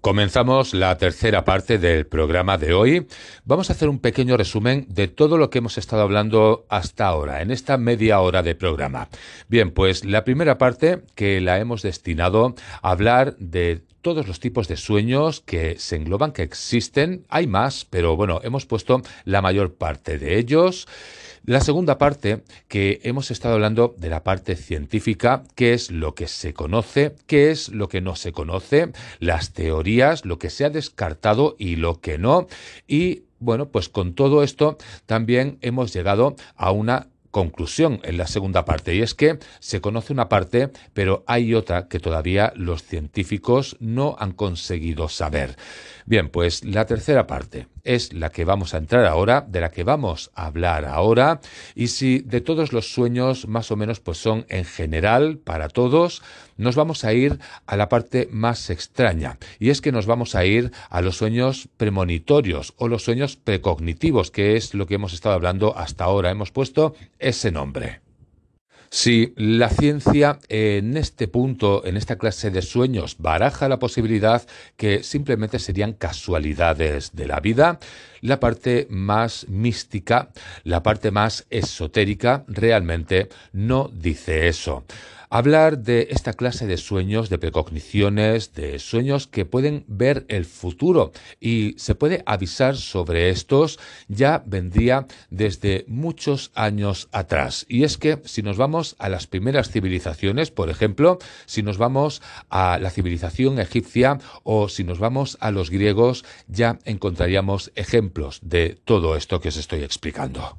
Comenzamos la tercera parte del programa de hoy. Vamos a hacer un pequeño resumen de todo lo que hemos estado hablando hasta ahora, en esta media hora de programa. Bien, pues la primera parte que la hemos destinado a hablar de todos los tipos de sueños que se engloban, que existen. Hay más, pero bueno, hemos puesto la mayor parte de ellos. La segunda parte, que hemos estado hablando de la parte científica, qué es lo que se conoce, qué es lo que no se conoce, las teorías, lo que se ha descartado y lo que no. Y bueno, pues con todo esto también hemos llegado a una conclusión en la segunda parte, y es que se conoce una parte, pero hay otra que todavía los científicos no han conseguido saber. Bien, pues la tercera parte es la que vamos a entrar ahora, de la que vamos a hablar ahora, y si de todos los sueños más o menos pues son en general para todos, nos vamos a ir a la parte más extraña, y es que nos vamos a ir a los sueños premonitorios o los sueños precognitivos, que es lo que hemos estado hablando hasta ahora. Hemos puesto ese nombre. Si la ciencia en este punto, en esta clase de sueños, baraja la posibilidad que simplemente serían casualidades de la vida, la parte más mística, la parte más esotérica, realmente no dice eso hablar de esta clase de sueños, de precogniciones, de sueños que pueden ver el futuro y se puede avisar sobre estos ya vendría desde muchos años atrás. Y es que si nos vamos a las primeras civilizaciones, por ejemplo, si nos vamos a la civilización egipcia o si nos vamos a los griegos, ya encontraríamos ejemplos de todo esto que os estoy explicando.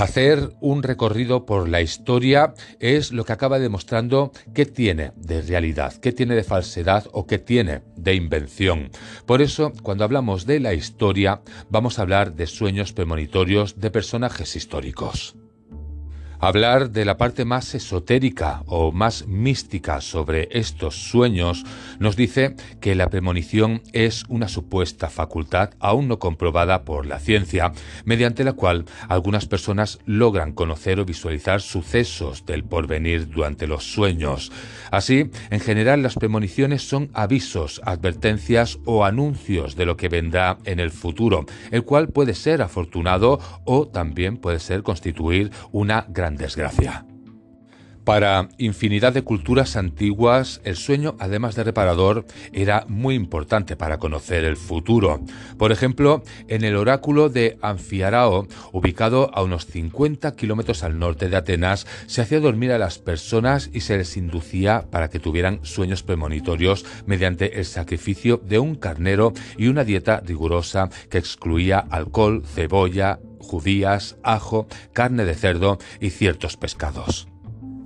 Hacer un recorrido por la historia es lo que acaba demostrando qué tiene de realidad, qué tiene de falsedad o qué tiene de invención. Por eso, cuando hablamos de la historia, vamos a hablar de sueños premonitorios de personajes históricos. Hablar de la parte más esotérica o más mística sobre estos sueños nos dice que la premonición es una supuesta facultad aún no comprobada por la ciencia, mediante la cual algunas personas logran conocer o visualizar sucesos del porvenir durante los sueños. Así, en general las premoniciones son avisos, advertencias o anuncios de lo que vendrá en el futuro, el cual puede ser afortunado o también puede ser constituir una gran desgracia. Para infinidad de culturas antiguas, el sueño, además de reparador, era muy importante para conocer el futuro. Por ejemplo, en el oráculo de Anfiarao, ubicado a unos 50 kilómetros al norte de Atenas, se hacía dormir a las personas y se les inducía para que tuvieran sueños premonitorios mediante el sacrificio de un carnero y una dieta rigurosa que excluía alcohol, cebolla, judías, ajo, carne de cerdo y ciertos pescados.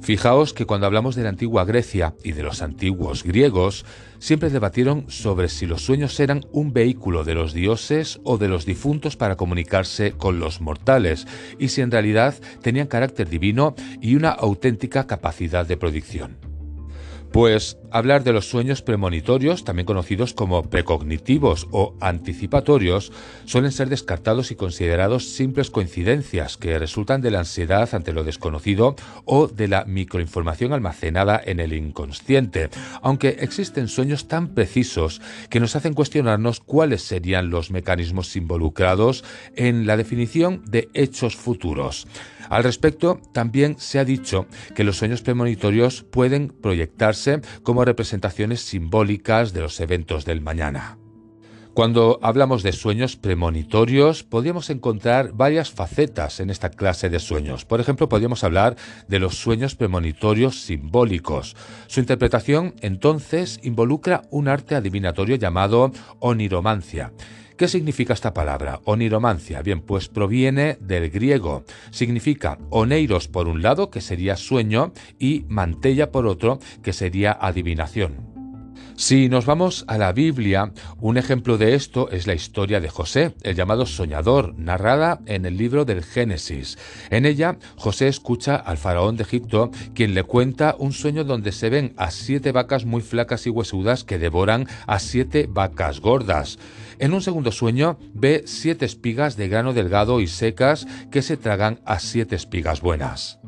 Fijaos que cuando hablamos de la antigua Grecia y de los antiguos griegos, siempre debatieron sobre si los sueños eran un vehículo de los dioses o de los difuntos para comunicarse con los mortales, y si en realidad tenían carácter divino y una auténtica capacidad de predicción. Pues hablar de los sueños premonitorios, también conocidos como precognitivos o anticipatorios, suelen ser descartados y considerados simples coincidencias que resultan de la ansiedad ante lo desconocido o de la microinformación almacenada en el inconsciente, aunque existen sueños tan precisos que nos hacen cuestionarnos cuáles serían los mecanismos involucrados en la definición de hechos futuros. Al respecto, también se ha dicho que los sueños premonitorios pueden proyectarse como representaciones simbólicas de los eventos del mañana. Cuando hablamos de sueños premonitorios, podríamos encontrar varias facetas en esta clase de sueños. Por ejemplo, podríamos hablar de los sueños premonitorios simbólicos. Su interpretación, entonces, involucra un arte adivinatorio llamado oniromancia ¿Qué significa esta palabra? Oniromancia. Bien, pues proviene del griego. Significa oneiros por un lado, que sería sueño, y mantella por otro, que sería adivinación. Si nos vamos a la Biblia, un ejemplo de esto es la historia de José, el llamado soñador, narrada en el libro del Génesis. En ella, José escucha al faraón de Egipto, quien le cuenta un sueño donde se ven a siete vacas muy flacas y huesudas que devoran a siete vacas gordas. En un segundo sueño ve siete espigas de grano delgado y secas que se tragan a siete espigas buenas.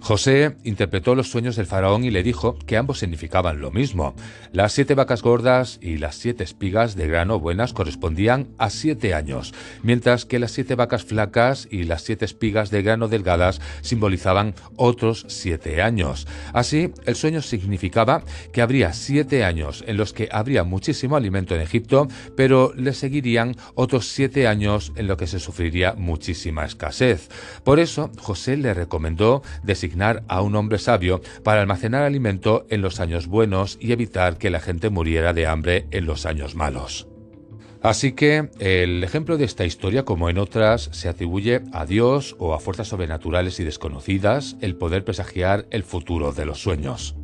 José interpretó los sueños del faraón y le dijo que ambos significaban lo mismo. Las siete vacas gordas y las siete espigas de grano buenas correspondían a siete años, mientras que las siete vacas flacas y las siete espigas de grano delgadas simbolizaban otros siete años. Así, el sueño significaba que habría siete años en los que habría muchísimo alimento en Egipto, pero le seguirían otros siete años en los que se sufriría muchísima escasez. Por eso, José le recomendó designar a un hombre sabio para almacenar alimento en los años buenos y evitar que la gente muriera de hambre en los años malos. Así que el ejemplo de esta historia, como en otras, se atribuye a Dios o a fuerzas sobrenaturales y desconocidas el poder presagiar el futuro de los sueños.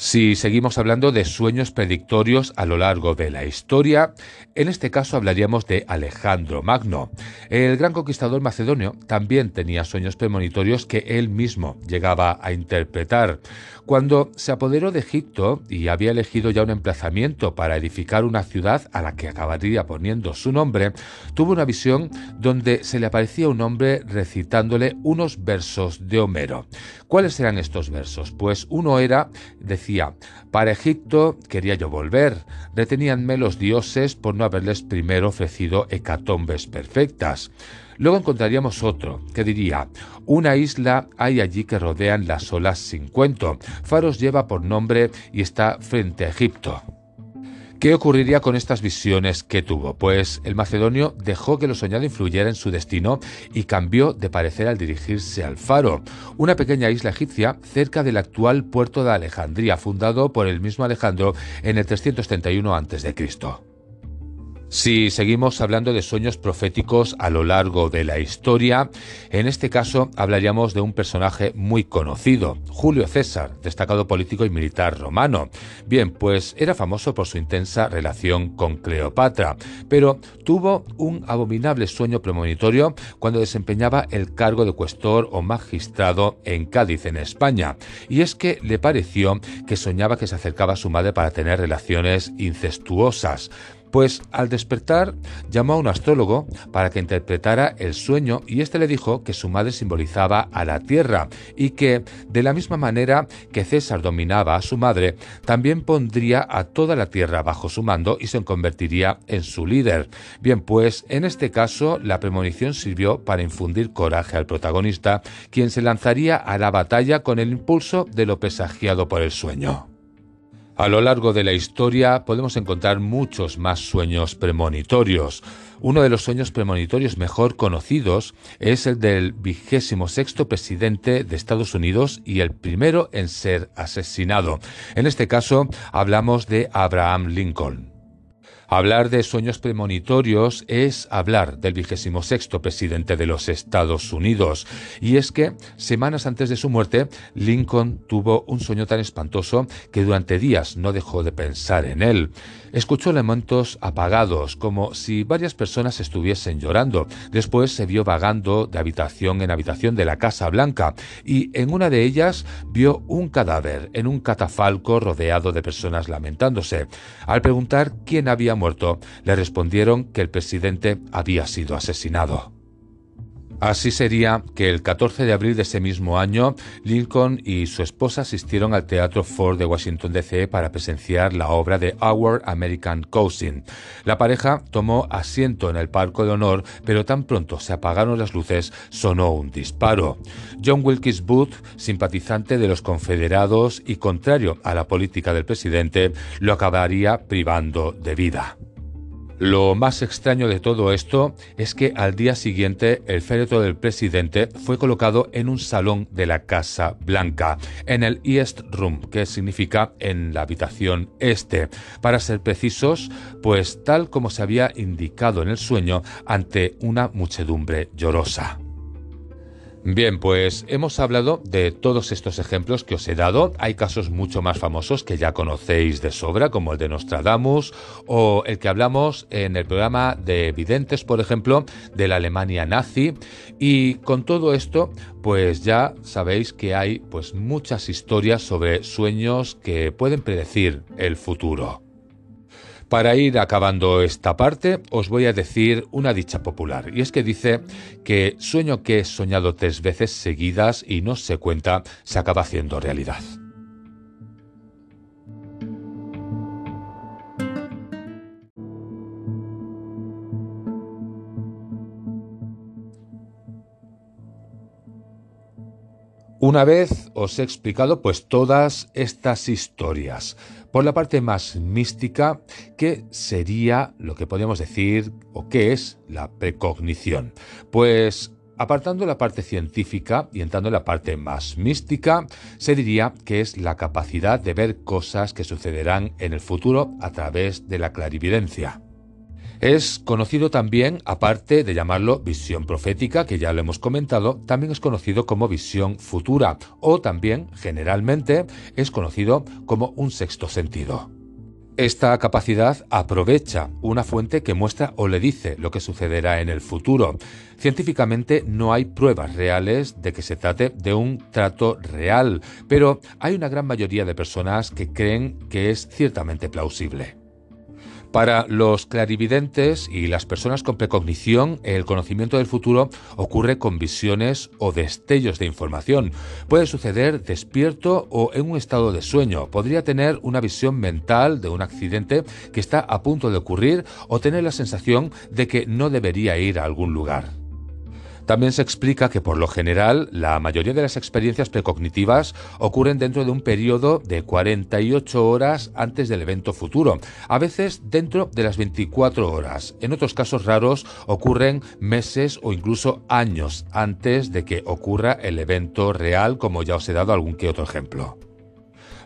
Si seguimos hablando de sueños predictorios a lo largo de la historia, en este caso hablaríamos de Alejandro Magno. El gran conquistador macedonio también tenía sueños premonitorios que él mismo llegaba a interpretar. Cuando se apoderó de Egipto y había elegido ya un emplazamiento para edificar una ciudad a la que acabaría poniendo su nombre, tuvo una visión donde se le aparecía un hombre recitándole unos versos de Homero. ¿Cuáles eran estos versos? Pues uno era, decía, para Egipto quería yo volver, reteníanme los dioses por no haberles primero ofrecido hecatombes perfectas. Luego encontraríamos otro, que diría, una isla hay allí que rodean las olas sin cuento. Faros lleva por nombre y está frente a Egipto. ¿Qué ocurriría con estas visiones que tuvo? Pues el macedonio dejó que lo soñado influyera en su destino y cambió de parecer al dirigirse al Faro, una pequeña isla egipcia cerca del actual puerto de Alejandría, fundado por el mismo Alejandro en el 331 a.C. Si seguimos hablando de sueños proféticos a lo largo de la historia, en este caso hablaríamos de un personaje muy conocido, Julio César, destacado político y militar romano. Bien, pues era famoso por su intensa relación con Cleopatra, pero tuvo un abominable sueño premonitorio cuando desempeñaba el cargo de cuestor o magistrado en Cádiz, en España. Y es que le pareció que soñaba que se acercaba a su madre para tener relaciones incestuosas. Pues al despertar llamó a un astrólogo para que interpretara el sueño y éste le dijo que su madre simbolizaba a la tierra y que de la misma manera que César dominaba a su madre, también pondría a toda la tierra bajo su mando y se convertiría en su líder. Bien, pues en este caso la premonición sirvió para infundir coraje al protagonista, quien se lanzaría a la batalla con el impulso de lo presagiado por el sueño. A lo largo de la historia podemos encontrar muchos más sueños premonitorios. Uno de los sueños premonitorios mejor conocidos es el del vigésimo sexto presidente de Estados Unidos y el primero en ser asesinado. En este caso hablamos de Abraham Lincoln. Hablar de sueños premonitorios es hablar del vigésimo sexto presidente de los Estados Unidos. Y es que, semanas antes de su muerte, Lincoln tuvo un sueño tan espantoso que durante días no dejó de pensar en él. Escuchó lamentos apagados, como si varias personas estuviesen llorando. Después se vio vagando de habitación en habitación de la Casa Blanca y en una de ellas vio un cadáver en un catafalco rodeado de personas lamentándose. Al preguntar quién había muerto, le respondieron que el presidente había sido asesinado. Así sería que el 14 de abril de ese mismo año, Lincoln y su esposa asistieron al Teatro Ford de Washington DC para presenciar la obra de Our American Cousin. La pareja tomó asiento en el palco de honor, pero tan pronto se apagaron las luces, sonó un disparo. John Wilkes Booth, simpatizante de los confederados y contrario a la política del presidente, lo acabaría privando de vida. Lo más extraño de todo esto es que al día siguiente el féretro del presidente fue colocado en un salón de la Casa Blanca, en el East Room, que significa en la habitación este. Para ser precisos, pues tal como se había indicado en el sueño ante una muchedumbre llorosa. Bien, pues hemos hablado de todos estos ejemplos que os he dado. Hay casos mucho más famosos que ya conocéis de sobra, como el de Nostradamus o el que hablamos en el programa de Videntes, por ejemplo, de la Alemania nazi. Y con todo esto, pues ya sabéis que hay pues muchas historias sobre sueños que pueden predecir el futuro. Para ir acabando esta parte, os voy a decir una dicha popular, y es que dice que sueño que he soñado tres veces seguidas y no se cuenta, se acaba haciendo realidad. Una vez os he explicado pues todas estas historias. Por la parte más mística, ¿qué sería lo que podríamos decir o qué es la precognición? Pues Apartando la parte científica y entrando en la parte más mística, se diría que es la capacidad de ver cosas que sucederán en el futuro a través de la clarividencia. Es conocido también, aparte de llamarlo visión profética, que ya lo hemos comentado, también es conocido como visión futura o también, generalmente, es conocido como un sexto sentido. Esta capacidad aprovecha una fuente que muestra o le dice lo que sucederá en el futuro. Científicamente no hay pruebas reales de que se trate de un trato real, pero hay una gran mayoría de personas que creen que es ciertamente plausible. Para los clarividentes y las personas con precognición, el conocimiento del futuro ocurre con visiones o destellos de información. Puede suceder despierto o en un estado de sueño. Podría tener una visión mental de un accidente que está a punto de ocurrir o tener la sensación de que no debería ir a algún lugar. También se explica que por lo general la mayoría de las experiencias precognitivas ocurren dentro de un periodo de 48 horas antes del evento futuro, a veces dentro de las 24 horas. En otros casos raros ocurren meses o incluso años antes de que ocurra el evento real, como ya os he dado algún que otro ejemplo.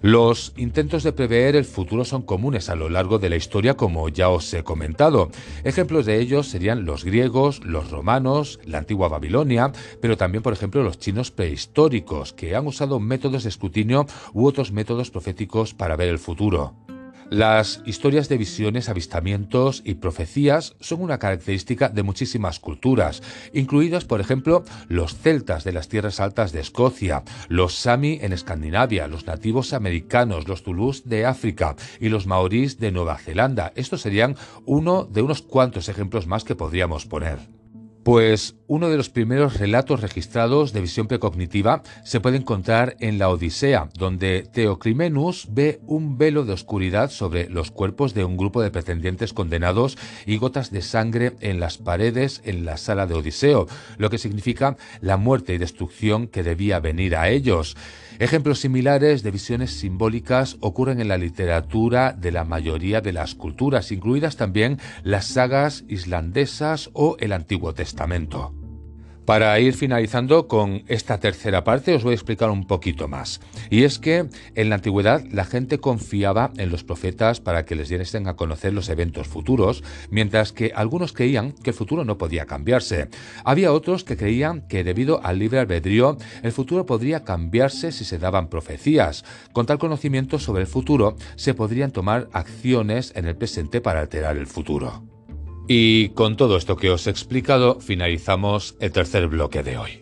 Los intentos de prever el futuro son comunes a lo largo de la historia, como ya os he comentado. Ejemplos de ellos serían los griegos, los romanos, la antigua Babilonia, pero también, por ejemplo, los chinos prehistóricos, que han usado métodos de escrutinio u otros métodos proféticos para ver el futuro. Las historias de visiones, avistamientos y profecías son una característica de muchísimas culturas, incluidas por ejemplo los celtas de las tierras altas de Escocia, los sami en Escandinavia, los nativos americanos, los zulús de África y los maorís de Nueva Zelanda. Estos serían uno de unos cuantos ejemplos más que podríamos poner. Pues uno de los primeros relatos registrados de visión precognitiva se puede encontrar en la Odisea, donde Teoclimenus ve un velo de oscuridad sobre los cuerpos de un grupo de pretendientes condenados y gotas de sangre en las paredes en la sala de Odiseo, lo que significa la muerte y destrucción que debía venir a ellos. Ejemplos similares de visiones simbólicas ocurren en la literatura de la mayoría de las culturas, incluidas también las sagas islandesas o el Antiguo Testamento. Para ir finalizando con esta tercera parte os voy a explicar un poquito más. Y es que en la antigüedad la gente confiaba en los profetas para que les diesen a conocer los eventos futuros, mientras que algunos creían que el futuro no podía cambiarse. Había otros que creían que debido al libre albedrío el futuro podría cambiarse si se daban profecías. Con tal conocimiento sobre el futuro se podrían tomar acciones en el presente para alterar el futuro. Y con todo esto que os he explicado, finalizamos el tercer bloque de hoy.